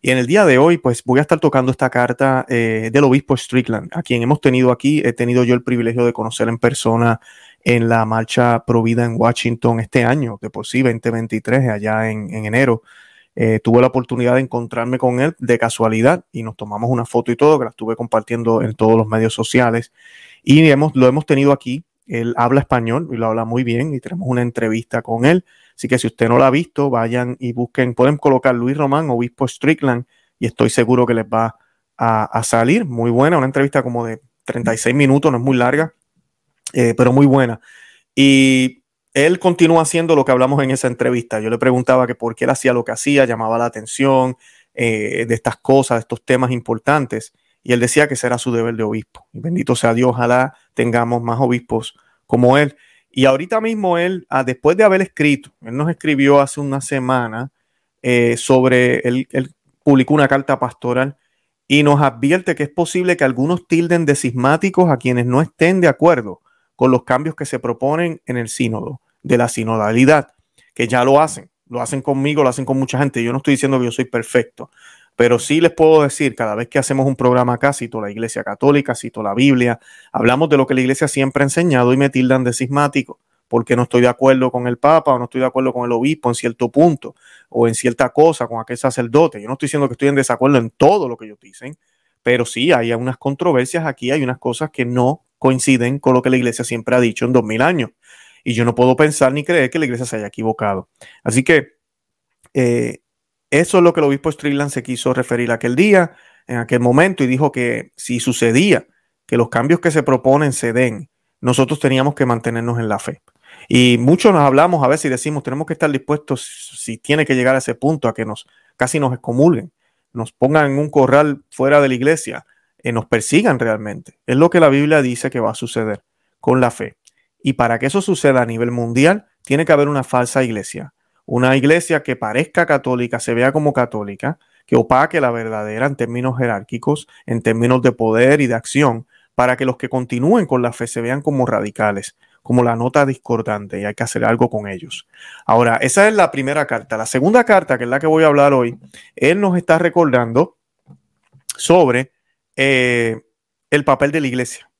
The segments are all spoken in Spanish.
Y en el día de hoy, pues voy a estar tocando esta carta eh, del obispo Strickland, a quien hemos tenido aquí. He tenido yo el privilegio de conocer en persona en la marcha Provida en Washington este año, de por sí 2023, allá en, enero. Eh, tuve la oportunidad de encontrarme con él de casualidad y nos tomamos una foto y todo, que la estuve compartiendo en todos los medios sociales. Y hemos, lo hemos tenido aquí. Él habla español y lo habla muy bien y tenemos una entrevista con él. Así que si usted no lo ha visto, vayan y busquen, pueden colocar Luis Román, obispo Strickland, y estoy seguro que les va a, a salir. Muy buena, una entrevista como de 36 minutos, no es muy larga eh, pero muy buena. Y él continúa haciendo lo que hablamos en esa entrevista. Yo le preguntaba que por qué él hacía lo que hacía, llamaba la atención eh, de estas cosas, de estos temas importantes. Y él decía que será su deber de obispo. Y bendito sea Dios, ojalá tengamos más obispos como él. Y ahorita mismo él, ah, después de haber escrito, él nos escribió hace una semana eh, sobre, él, él publicó una carta pastoral y nos advierte que es posible que algunos tilden de cismáticos a quienes no estén de acuerdo con los cambios que se proponen en el sínodo, de la sinodalidad, que ya lo hacen, lo hacen conmigo, lo hacen con mucha gente. Yo no estoy diciendo que yo soy perfecto, pero sí les puedo decir, cada vez que hacemos un programa acá, cito la Iglesia Católica, cito la Biblia, hablamos de lo que la Iglesia siempre ha enseñado y me tildan de cismático, porque no estoy de acuerdo con el Papa o no estoy de acuerdo con el obispo en cierto punto o en cierta cosa, con aquel sacerdote. Yo no estoy diciendo que estoy en desacuerdo en todo lo que ellos dicen, pero sí hay unas controversias aquí, hay unas cosas que no coinciden con lo que la iglesia siempre ha dicho en dos mil años. Y yo no puedo pensar ni creer que la iglesia se haya equivocado. Así que eh, eso es lo que el obispo Strickland se quiso referir aquel día, en aquel momento, y dijo que si sucedía que los cambios que se proponen se den, nosotros teníamos que mantenernos en la fe. Y muchos nos hablamos a veces y decimos, tenemos que estar dispuestos, si tiene que llegar a ese punto, a que nos casi nos excomulguen, nos pongan en un corral fuera de la iglesia, eh, nos persigan realmente. Es lo que la Biblia dice que va a suceder con la fe. Y para que eso suceda a nivel mundial, tiene que haber una falsa iglesia. Una iglesia que parezca católica, se vea como católica, que opaque la verdadera en términos jerárquicos, en términos de poder y de acción, para que los que continúen con la fe se vean como radicales, como la nota discordante y hay que hacer algo con ellos. Ahora, esa es la primera carta. La segunda carta, que es la que voy a hablar hoy, él nos está recordando sobre eh, el papel de la iglesia.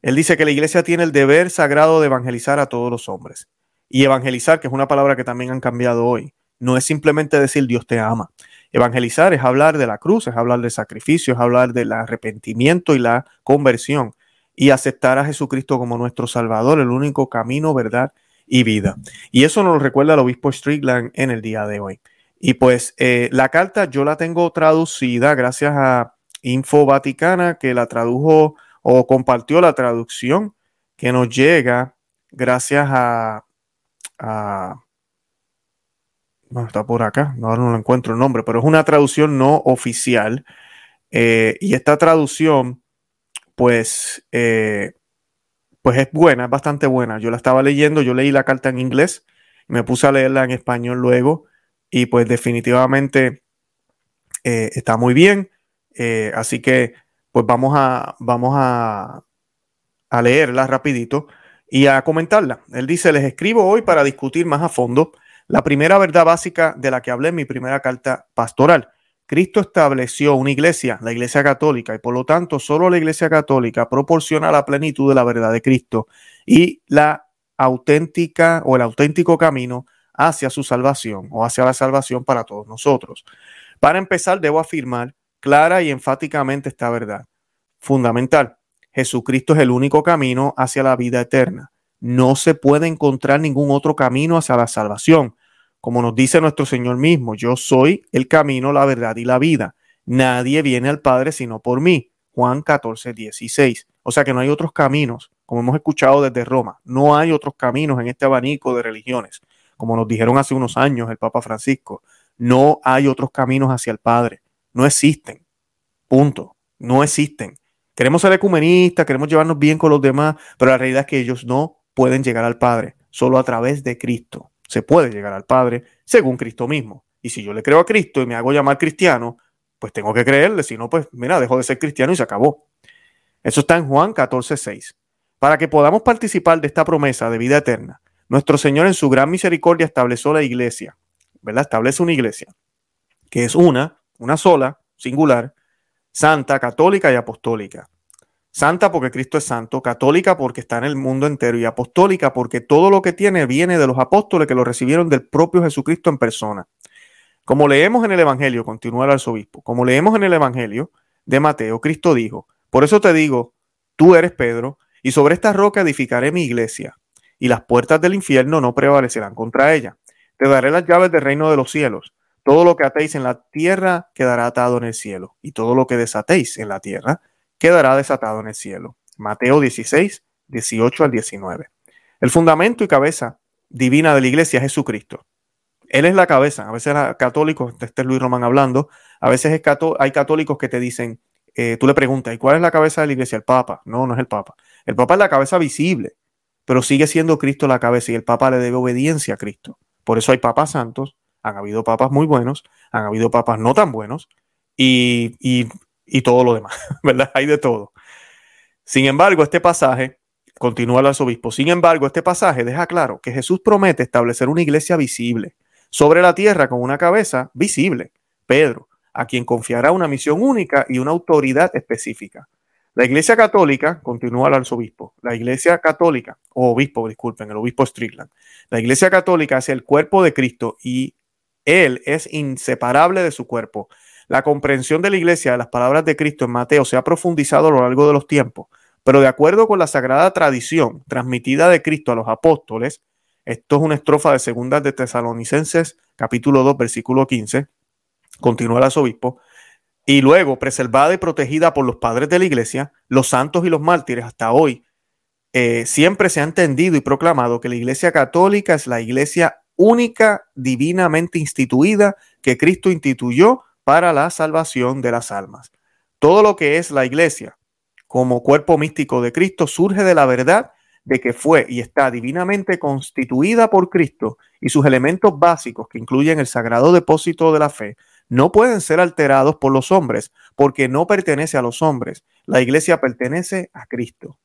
Él dice que la iglesia tiene el deber sagrado de evangelizar a todos los hombres. Y evangelizar, que es una palabra que también han cambiado hoy, no es simplemente decir Dios te ama. Evangelizar es hablar de la cruz, es hablar de sacrificio, es hablar del arrepentimiento y la conversión y aceptar a Jesucristo como nuestro Salvador, el único camino, verdad y vida. Y eso nos lo recuerda el obispo Strickland en el día de hoy. Y pues eh, la carta yo la tengo traducida gracias a Info Vaticana, que la tradujo o compartió la traducción que nos llega gracias a, bueno, está por acá, no, no encuentro el nombre, pero es una traducción no oficial. Eh, y esta traducción, pues, eh, pues es buena, es bastante buena. Yo la estaba leyendo, yo leí la carta en inglés, me puse a leerla en español luego, y pues definitivamente eh, está muy bien. Así que, pues vamos a, vamos a, a leerla rapidito y a comentarla. Él dice, les escribo hoy para discutir más a fondo la primera verdad básica de la que hablé en mi primera carta pastoral. Cristo estableció una iglesia, la iglesia católica, y por lo tanto solo la iglesia católica proporciona la plenitud de la verdad de Cristo y la auténtica o el auténtico camino hacia su salvación o hacia la salvación para todos nosotros. Para empezar, debo afirmar clara y enfáticamente esta verdad. Fundamental. Jesucristo es el único camino hacia la vida eterna. No se puede encontrar ningún otro camino hacia la salvación. Como nos dice nuestro Señor mismo, yo soy el camino, la verdad y la vida. Nadie viene al Padre sino por mí. Juan 14, 16. O sea que no hay otros caminos, como hemos escuchado desde Roma. No hay otros caminos en este abanico de religiones. Como nos dijeron hace unos años el Papa Francisco, no hay otros caminos hacia el Padre no existen. Punto. No existen. Queremos ser ecumenistas, queremos llevarnos bien con los demás, pero la realidad es que ellos no pueden llegar al Padre, solo a través de Cristo. Se puede llegar al Padre según Cristo mismo. Y si yo le creo a Cristo y me hago llamar cristiano, pues tengo que creerle, si no, pues mira, dejo de ser cristiano y se acabó. Eso está en Juan 14, 6. Para que podamos participar de esta promesa de vida eterna, nuestro Señor en su gran misericordia estableció la iglesia, ¿verdad? Establece una iglesia, que es una, una sola, singular, santa, católica y apostólica. Santa porque Cristo es santo, católica porque está en el mundo entero y apostólica porque todo lo que tiene viene de los apóstoles que lo recibieron del propio Jesucristo en persona. Como leemos en el Evangelio, continúa el arzobispo, como leemos en el Evangelio de Mateo, Cristo dijo, por eso te digo, tú eres Pedro, y sobre esta roca edificaré mi iglesia, y las puertas del infierno no prevalecerán contra ella. Te daré las llaves del reino de los cielos. Todo lo que atéis en la tierra quedará atado en el cielo, y todo lo que desatéis en la tierra quedará desatado en el cielo. Mateo 16, 18 al 19. El fundamento y cabeza divina de la iglesia es Jesucristo. Él es la cabeza. A veces católicos, este es Luis Román hablando, a veces hay católicos que te dicen, eh, tú le preguntas, ¿y cuál es la cabeza de la iglesia? El Papa. No, no es el Papa. El Papa es la cabeza visible, pero sigue siendo Cristo la cabeza y el Papa le debe obediencia a Cristo. Por eso hay papas santos, han habido papas muy buenos, han habido papas no tan buenos y, y y todo lo demás, ¿verdad? Hay de todo. Sin embargo, este pasaje, continúa el arzobispo, sin embargo, este pasaje deja claro que Jesús promete establecer una iglesia visible sobre la tierra con una cabeza visible, Pedro, a quien confiará una misión única y una autoridad específica. La Iglesia Católica, continúa el arzobispo, la Iglesia Católica, o obispo, disculpen, el obispo Strickland, la Iglesia Católica es el cuerpo de Cristo y Él es inseparable de su cuerpo. La comprensión de la iglesia de las palabras de Cristo en Mateo se ha profundizado a lo largo de los tiempos, pero de acuerdo con la sagrada tradición transmitida de Cristo a los apóstoles, esto es una estrofa de Segunda de Tesalonicenses, capítulo 2, versículo 15, continúa el arzobispo, y luego preservada y protegida por los padres de la iglesia, los santos y los mártires hasta hoy, eh, siempre se ha entendido y proclamado que la iglesia católica es la iglesia única divinamente instituida que Cristo instituyó para la salvación de las almas. Todo lo que es la iglesia como cuerpo místico de Cristo surge de la verdad de que fue y está divinamente constituida por Cristo y sus elementos básicos, que incluyen el sagrado depósito de la fe, no pueden ser alterados por los hombres, porque no pertenece a los hombres. La iglesia pertenece a Cristo.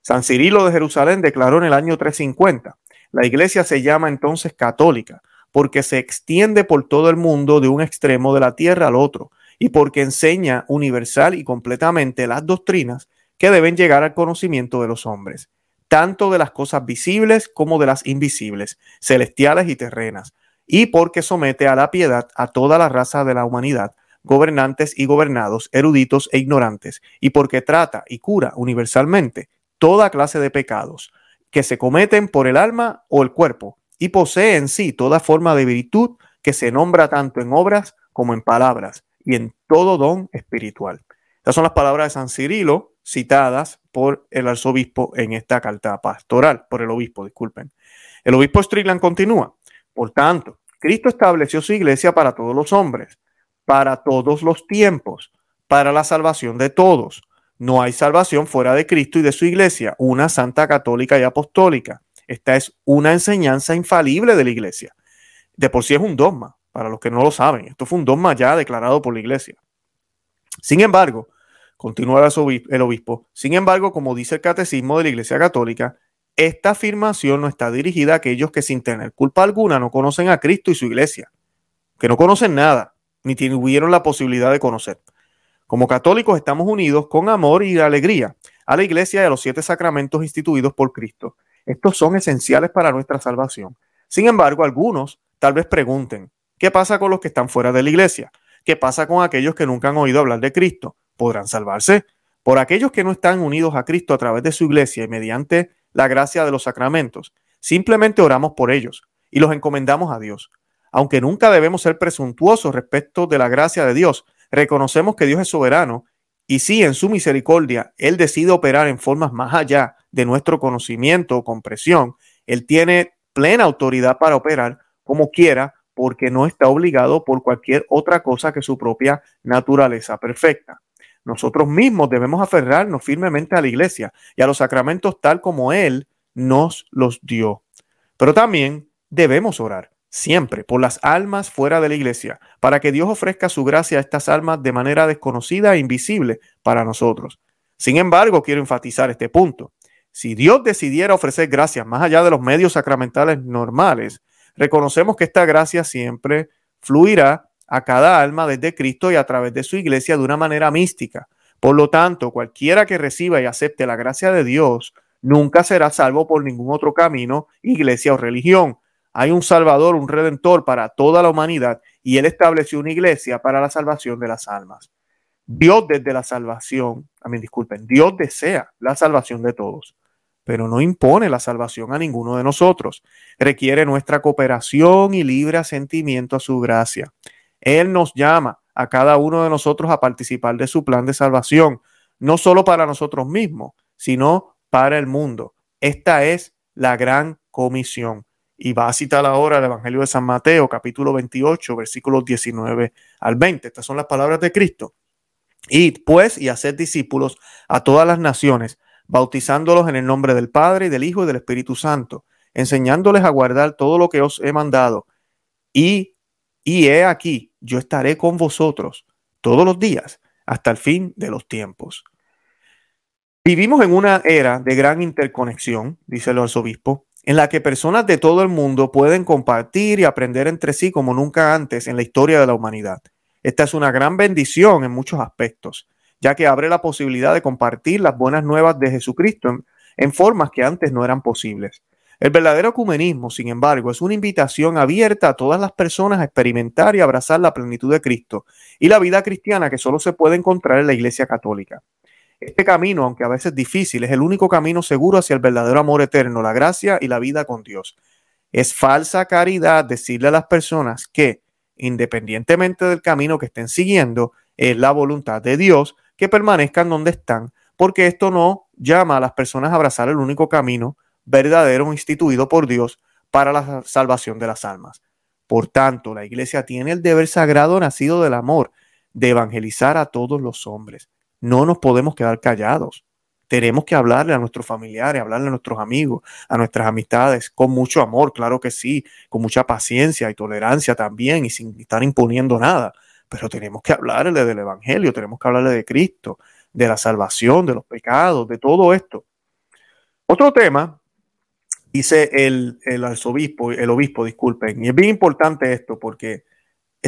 San Cirilo de Jerusalén declaró en el año 350, la iglesia se llama entonces católica, porque se extiende por todo el mundo de un extremo de la tierra al otro y porque enseña universal y completamente las doctrinas que deben llegar al conocimiento de los hombres, tanto de las cosas visibles como de las invisibles, celestiales y terrenas, y porque somete a la piedad a toda la raza de la humanidad, gobernantes y gobernados, eruditos e ignorantes, y porque trata y cura universalmente toda clase de pecados que se cometen por el alma o el cuerpo, y posee en sí toda forma de virtud que se nombra tanto en obras como en palabras y en todo don espiritual. Estas son las palabras de San Cirilo citadas por el arzobispo en esta carta pastoral, por el obispo, disculpen. El obispo Strickland continúa. Por tanto, Cristo estableció su iglesia para todos los hombres, para todos los tiempos, para la salvación de todos. No hay salvación fuera de Cristo y de su iglesia, una santa católica y apostólica. Esta es una enseñanza infalible de la iglesia. De por sí es un dogma, para los que no lo saben. Esto fue un dogma ya declarado por la iglesia. Sin embargo, continúa el obispo, sin embargo, como dice el catecismo de la iglesia católica, esta afirmación no está dirigida a aquellos que sin tener culpa alguna no conocen a Cristo y su iglesia, que no conocen nada, ni tuvieron la posibilidad de conocer. Como católicos estamos unidos con amor y alegría a la iglesia y a los siete sacramentos instituidos por Cristo estos son esenciales para nuestra salvación. Sin embargo, algunos tal vez pregunten, ¿qué pasa con los que están fuera de la iglesia? ¿Qué pasa con aquellos que nunca han oído hablar de Cristo? ¿Podrán salvarse? Por aquellos que no están unidos a Cristo a través de su iglesia y mediante la gracia de los sacramentos, simplemente oramos por ellos y los encomendamos a Dios. Aunque nunca debemos ser presuntuosos respecto de la gracia de Dios, reconocemos que Dios es soberano y si en su misericordia Él decide operar en formas más allá de nuestro conocimiento o compresión, Él tiene plena autoridad para operar como quiera porque no está obligado por cualquier otra cosa que su propia naturaleza perfecta. Nosotros mismos debemos aferrarnos firmemente a la iglesia y a los sacramentos tal como Él nos los dio. Pero también debemos orar siempre, por las almas fuera de la iglesia, para que Dios ofrezca su gracia a estas almas de manera desconocida e invisible para nosotros. Sin embargo, quiero enfatizar este punto. Si Dios decidiera ofrecer gracias más allá de los medios sacramentales normales, reconocemos que esta gracia siempre fluirá a cada alma desde Cristo y a través de su iglesia de una manera mística. Por lo tanto, cualquiera que reciba y acepte la gracia de Dios nunca será salvo por ningún otro camino, iglesia o religión. Hay un Salvador, un Redentor para toda la humanidad y Él estableció una iglesia para la salvación de las almas. Dios desde la salvación, a mí disculpen, Dios desea la salvación de todos, pero no impone la salvación a ninguno de nosotros. Requiere nuestra cooperación y libre asentimiento a su gracia. Él nos llama a cada uno de nosotros a participar de su plan de salvación, no solo para nosotros mismos, sino para el mundo. Esta es la gran comisión. Y va a citar ahora el Evangelio de San Mateo, capítulo 28, versículos 19 al 20. Estas son las palabras de Cristo. Id pues y haced discípulos a todas las naciones, bautizándolos en el nombre del Padre y del Hijo y del Espíritu Santo, enseñándoles a guardar todo lo que os he mandado. Y, y he aquí, yo estaré con vosotros todos los días hasta el fin de los tiempos. Vivimos en una era de gran interconexión, dice el arzobispo, en la que personas de todo el mundo pueden compartir y aprender entre sí como nunca antes en la historia de la humanidad. Esta es una gran bendición en muchos aspectos, ya que abre la posibilidad de compartir las buenas nuevas de Jesucristo en, formas que antes no eran posibles. El verdadero ecumenismo, sin embargo, es una invitación abierta a todas las personas a experimentar y abrazar la plenitud de Cristo y la vida cristiana que solo se puede encontrar en la Iglesia Católica. Este camino, aunque a veces difícil, es el único camino seguro hacia el verdadero amor eterno, la gracia y la vida con Dios. Es falsa caridad decirle a las personas que, independientemente del camino que estén siguiendo, es la voluntad de Dios que permanezcan donde están, porque esto no llama a las personas a abrazar el único camino verdadero instituido por Dios para la salvación de las almas. Por tanto, la iglesia tiene el deber sagrado nacido del amor de evangelizar a todos los hombres. No nos podemos quedar callados. Tenemos que hablarle a nuestros familiares, hablarle a nuestros amigos, a nuestras amistades, con mucho amor, claro que sí, con mucha paciencia y tolerancia también y sin estar imponiendo nada. Pero tenemos que hablarle del Evangelio, tenemos que hablarle de Cristo, de la salvación, de los pecados, de todo esto. Otro tema, dice el, el arzobispo, el obispo, disculpen, y es bien importante esto porque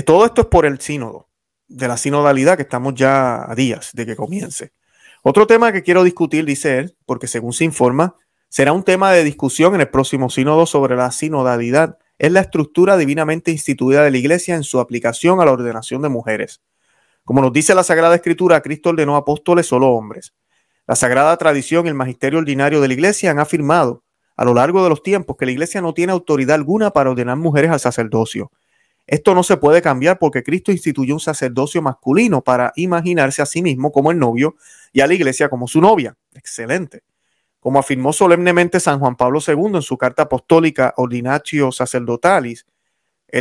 todo esto es por el sínodo, de la sinodalidad que estamos ya a días de que comience. Otro tema que quiero discutir, dice él, porque según se informa, será un tema de discusión en el próximo sínodo sobre la sinodalidad, es la estructura divinamente instituida de la Iglesia en su aplicación a la ordenación de mujeres. Como nos dice la Sagrada Escritura, Cristo ordenó apóstoles solo hombres. La Sagrada Tradición y el Magisterio Ordinario de la Iglesia han afirmado a lo largo de los tiempos que la Iglesia no tiene autoridad alguna para ordenar mujeres al sacerdocio. Esto no se puede cambiar porque Cristo instituyó un sacerdocio masculino para imaginarse a sí mismo como el novio y a la iglesia como su novia. Excelente. Como afirmó solemnemente San Juan Pablo II en su carta apostólica Ordinatio Sacerdotalis,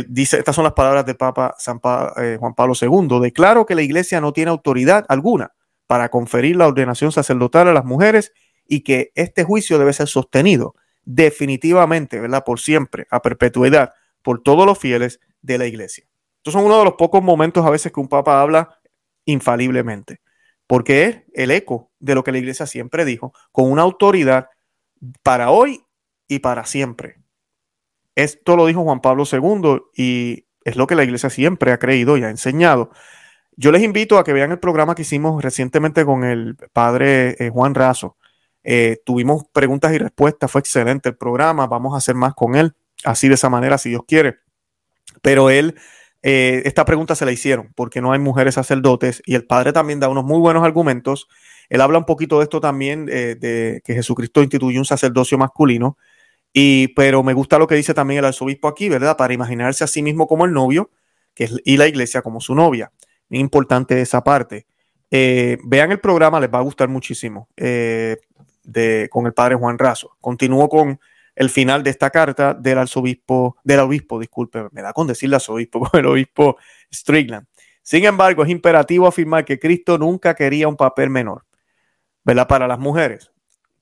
dice, estas son las palabras del Papa San eh, Juan Pablo II, declaro que la iglesia no tiene autoridad alguna para conferir la ordenación sacerdotal a las mujeres y que este juicio debe ser sostenido definitivamente, ¿verdad? Por siempre, a perpetuidad, por todos los fieles de la iglesia. Estos son uno de los pocos momentos a veces que un papa habla infaliblemente porque es el eco de lo que la iglesia siempre dijo, con una autoridad para hoy y para siempre. Esto lo dijo Juan Pablo II y es lo que la iglesia siempre ha creído y ha enseñado. Yo les invito a que vean el programa que hicimos recientemente con el padre eh, Juan Razo. Eh, tuvimos preguntas y respuestas, fue excelente el programa, vamos a hacer más con él, así de esa manera, si Dios quiere. Pero él eh, esta pregunta se la hicieron porque no hay mujeres sacerdotes y el padre también da unos muy buenos argumentos. Él habla un poquito de esto también, eh, de que Jesucristo instituyó un sacerdocio masculino, y, pero me gusta lo que dice también el arzobispo aquí, ¿verdad? Para imaginarse a sí mismo como el novio y la iglesia como su novia. Muy importante esa parte. Eh, vean el programa, les va a gustar muchísimo, de, con el padre Juan Razo. Continúo con el final de esta carta del arzobispo, del obispo, disculpe, me da con decirle arzobispo, el obispo Strickland. Sin embargo, es imperativo afirmar que Cristo nunca quería un papel menor, ¿verdad? Para las mujeres,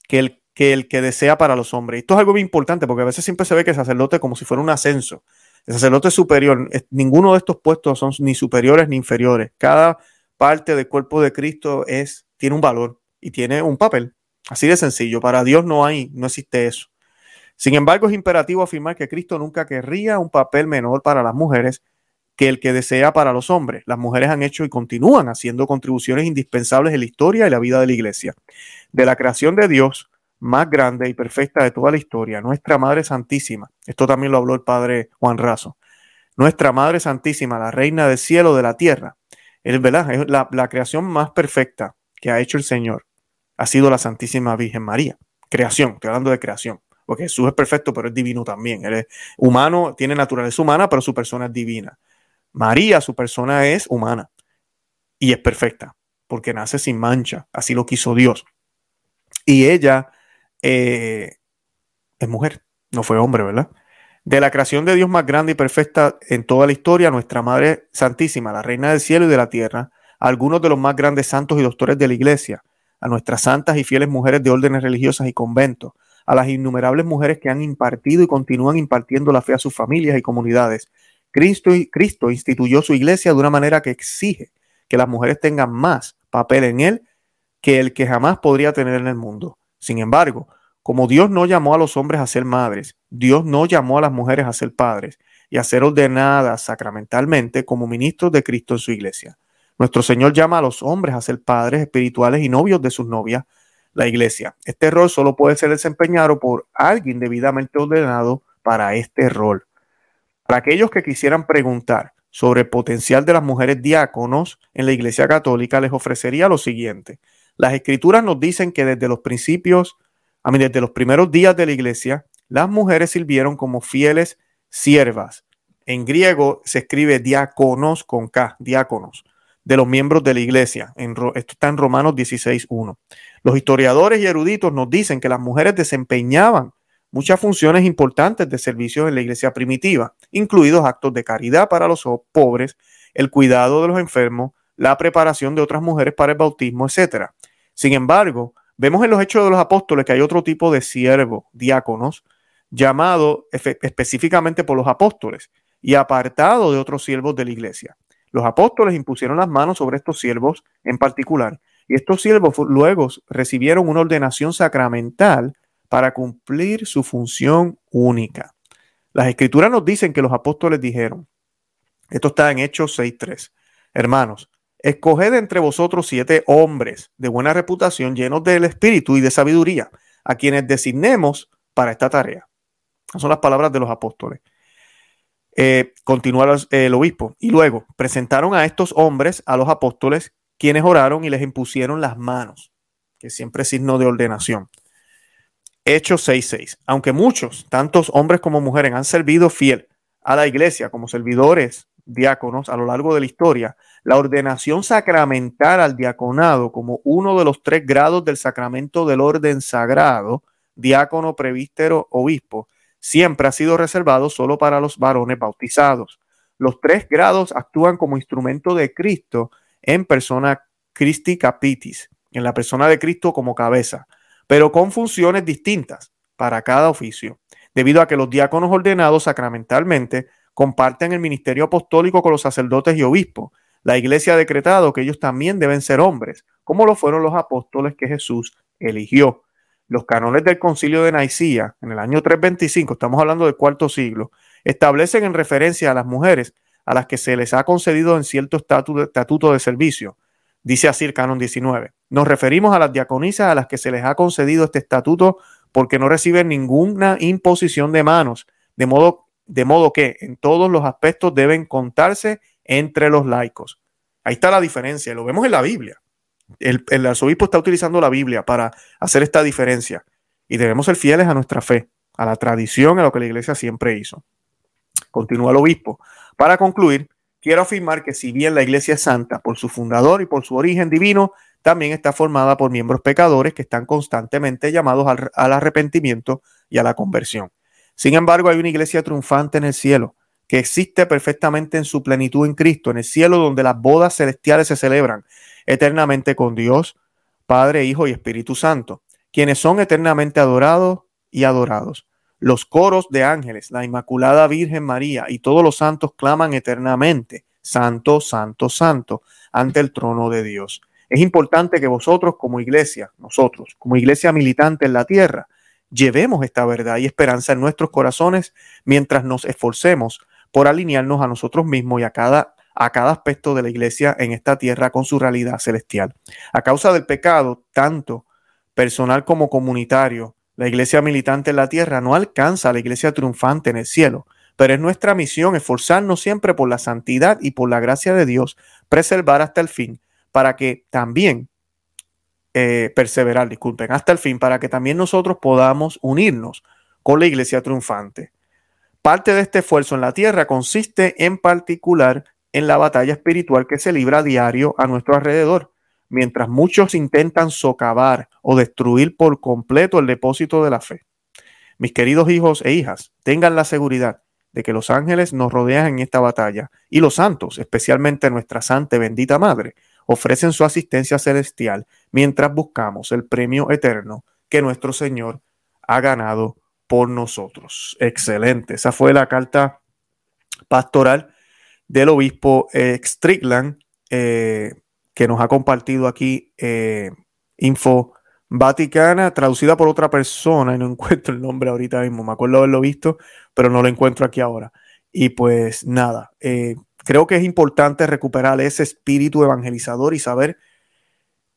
que el que, el que desea para los hombres. Esto es algo muy importante porque a veces siempre se ve que el sacerdote como si fuera un ascenso. El sacerdote superior, ninguno de estos puestos son ni superiores ni inferiores. Cada parte del cuerpo de Cristo es, tiene un valor y tiene un papel. Así de sencillo. Para Dios no hay, no existe eso. Sin embargo, es imperativo afirmar que Cristo nunca querría un papel menor para las mujeres que el que desea para los hombres. Las mujeres han hecho y continúan haciendo contribuciones indispensables en la historia y la vida de la iglesia. De la creación de Dios más grande y perfecta de toda la historia, nuestra Madre Santísima. Esto también lo habló el Padre Juan Razo. Nuestra Madre Santísima, la Reina del cielo, de la tierra. Es verdad, es la, la creación más perfecta que ha hecho el Señor. Ha sido la Santísima Virgen María. Creación, estoy hablando de creación porque Jesús es perfecto, pero es divino también. Él es humano, tiene naturaleza humana, pero su persona es divina. María, su persona es humana y es perfecta, porque nace sin mancha, así lo quiso Dios. Y ella eh, es mujer, no fue hombre, ¿verdad? De la creación de Dios más grande y perfecta en toda la historia, nuestra Madre Santísima, la Reina del Cielo y de la Tierra, algunos de los más grandes santos y doctores de la Iglesia, a nuestras santas y fieles mujeres de órdenes religiosas y conventos, a las innumerables mujeres que han impartido y continúan impartiendo la fe a sus familias y comunidades. Cristo, instituyó su iglesia de una manera que exige que las mujeres tengan más papel en él que el que jamás podría tener en el mundo. Sin embargo, como Dios no llamó a los hombres a ser madres, Dios no llamó a las mujeres a ser padres y a ser ordenadas sacramentalmente como ministros de Cristo en su iglesia. Nuestro Señor llama a los hombres a ser padres espirituales y novios de sus novias, la iglesia. Este rol solo puede ser desempeñado por alguien debidamente ordenado para este rol. Para aquellos que quisieran preguntar sobre el potencial de las mujeres diáconos en la iglesia católica, les ofrecería lo siguiente. Las escrituras nos dicen que desde los principios, a mí, desde los primeros días de la iglesia, las mujeres sirvieron como fieles siervas. En griego se escribe diáconos con K, diáconos de los miembros de la iglesia. En, esto está en Romanos 16.1. Los historiadores y eruditos nos dicen que las mujeres desempeñaban muchas funciones importantes de servicio en la iglesia primitiva, incluidos actos de caridad para los pobres, el cuidado de los enfermos, la preparación de otras mujeres para el bautismo, etc. Sin embargo, vemos en los hechos de los apóstoles que hay otro tipo de siervo, diáconos, llamado específicamente por los apóstoles y apartado de otros siervos de la iglesia. Los apóstoles impusieron las manos sobre estos siervos en particular, y estos siervos luego recibieron una ordenación sacramental para cumplir su función única. Las escrituras nos dicen que los apóstoles dijeron, esto está en Hechos 6.3, hermanos, escoged entre vosotros siete hombres de buena reputación, llenos del espíritu y de sabiduría, a quienes designemos para esta tarea. Son las palabras de los apóstoles. Eh, continúa el obispo. Y luego presentaron a estos hombres, a los apóstoles, quienes oraron y les impusieron las manos, que siempre es signo de ordenación. Hechos 6.6. Aunque muchos, tantos hombres como mujeres, han servido fiel a la iglesia como servidores diáconos a lo largo de la historia, la ordenación sacramental al diaconado como uno de los tres grados del sacramento del orden sagrado, diácono, prevístero, obispo, siempre ha sido reservado solo para los varones bautizados. Los tres grados actúan como instrumento de Cristo en persona Christi Capitis, en la persona de Cristo como cabeza, pero con funciones distintas para cada oficio, debido a que los diáconos ordenados sacramentalmente comparten el ministerio apostólico con los sacerdotes y obispos. La iglesia ha decretado que ellos también deben ser hombres, como lo fueron los apóstoles que Jesús eligió los canones del concilio de Nicía, en el año 325, estamos hablando del cuarto siglo, establecen en referencia a las mujeres a las que se les ha concedido en cierto estatuto de servicio. Dice así el canon 19. Nos referimos a las diaconisas a las que se les ha concedido este estatuto porque no reciben ninguna imposición de manos, de modo, de modo que en todos los aspectos deben contarse entre los laicos. Ahí está la diferencia, lo vemos en la Biblia. El, arzobispo está utilizando la Biblia para hacer esta diferencia y debemos ser fieles a nuestra fe, a la tradición, a lo que la iglesia siempre hizo. Continúa el obispo. Para concluir, quiero afirmar que si bien la iglesia es santa por su fundador y por su origen divino, también está formada por miembros pecadores que están constantemente llamados al, al arrepentimiento y a la conversión. Sin embargo, hay una iglesia triunfante en el cielo, que existe perfectamente en su plenitud en Cristo, en el cielo donde las bodas celestiales se celebran eternamente con Dios, Padre, Hijo y Espíritu Santo, quienes son eternamente adorados y adorados. Los coros de ángeles, la Inmaculada Virgen María y todos los santos claman eternamente, Santo, Santo, Santo, ante el trono de Dios. Es importante que vosotros como iglesia, nosotros como iglesia militante en la tierra, llevemos esta verdad y esperanza en nuestros corazones mientras nos esforcemos por alinearnos a nosotros mismos y a cada, a cada aspecto de la iglesia en esta tierra con su realidad celestial. A causa del pecado, tanto personal como comunitario, la iglesia militante en la tierra no alcanza a la iglesia triunfante en el cielo, pero es nuestra misión esforzarnos siempre por la santidad y por la gracia de Dios, preservar hasta el fin, para que también eh, perseverar, disculpen, hasta el fin, para que también nosotros podamos unirnos con la iglesia triunfante. Parte de este esfuerzo en la tierra consiste en particular en la batalla espiritual que se libra a diario a nuestro alrededor, mientras muchos intentan socavar o destruir por completo el depósito de la fe. Mis queridos hijos e hijas, tengan la seguridad de que los ángeles nos rodean en esta batalla y los santos, especialmente nuestra Santa y bendita Madre, ofrecen su asistencia celestial mientras buscamos el premio eterno que nuestro Señor ha ganado por nosotros. Excelente. Esa fue la carta pastoral del obispo eh, Strickland eh, que nos ha compartido aquí eh, Info Vaticana, traducida por otra persona, y no encuentro el nombre ahorita mismo, me acuerdo haberlo visto, pero no lo encuentro aquí ahora. Y pues nada, creo que es importante recuperar ese espíritu evangelizador y saber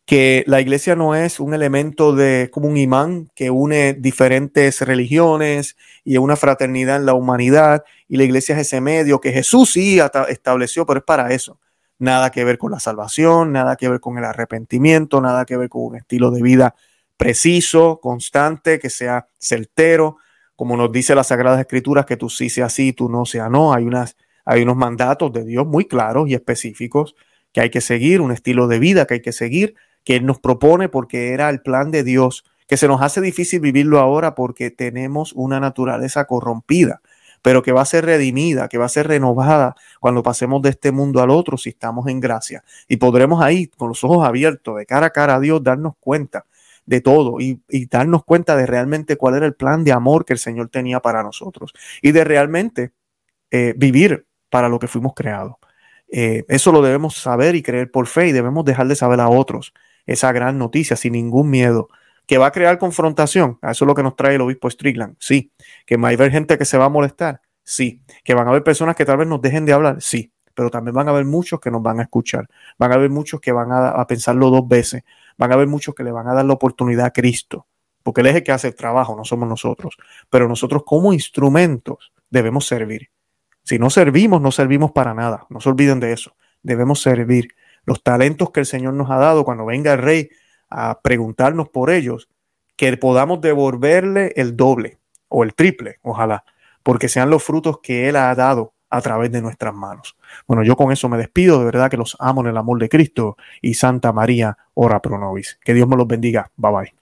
que la iglesia no es un elemento de como un imán que une diferentes religiones y una fraternidad en la humanidad y la iglesia es ese medio que Jesús sí estableció, pero es para eso. Nada que ver con la salvación, nada que ver con el arrepentimiento, nada que ver con un estilo de vida preciso, constante, que sea certero, como nos dice las Sagradas Escrituras, que tú sí sea sí, tú no sea no. Hay unas hay unos mandatos de Dios muy claros y específicos que hay que seguir, un estilo de vida que hay que seguir, que Él nos propone porque era el plan de Dios, que se nos hace difícil vivirlo ahora porque tenemos una naturaleza corrompida, pero que va a ser redimida, que va a ser renovada cuando pasemos de este mundo al otro si estamos en gracia. Y podremos ahí, con los ojos abiertos, de cara a cara a Dios, darnos cuenta de todo y, darnos cuenta de realmente cuál era el plan de amor que el Señor tenía para nosotros y de realmente eh, vivir para lo que fuimos creados. Eh, eso lo debemos saber y creer por fe y debemos dejar de saber a otros esa gran noticia sin ningún miedo. ¿Que va a crear confrontación? eso es lo que nos trae el obispo Strickland. Sí. ¿Que va a haber gente que se va a molestar? Sí. ¿Que van a haber personas que tal vez nos dejen de hablar? Sí. Pero también van a haber muchos que nos van a escuchar. Van a haber muchos que van a, a pensarlo dos veces. Van a haber muchos que le van a dar la oportunidad a Cristo. Porque Él es el que hace el trabajo, no somos nosotros. Pero nosotros como instrumentos debemos servir. Si no servimos, no servimos para nada. No se olviden de eso. Debemos servir. Los talentos que el Señor nos ha dado, cuando venga el Rey a preguntarnos por ellos, que podamos devolverle el doble o el triple, ojalá, porque sean los frutos que Él ha dado a través de nuestras manos. Bueno, yo con eso me despido, de verdad que los amo en el amor de Cristo y Santa María, ora pro nobis. Que Dios me los bendiga. Bye bye.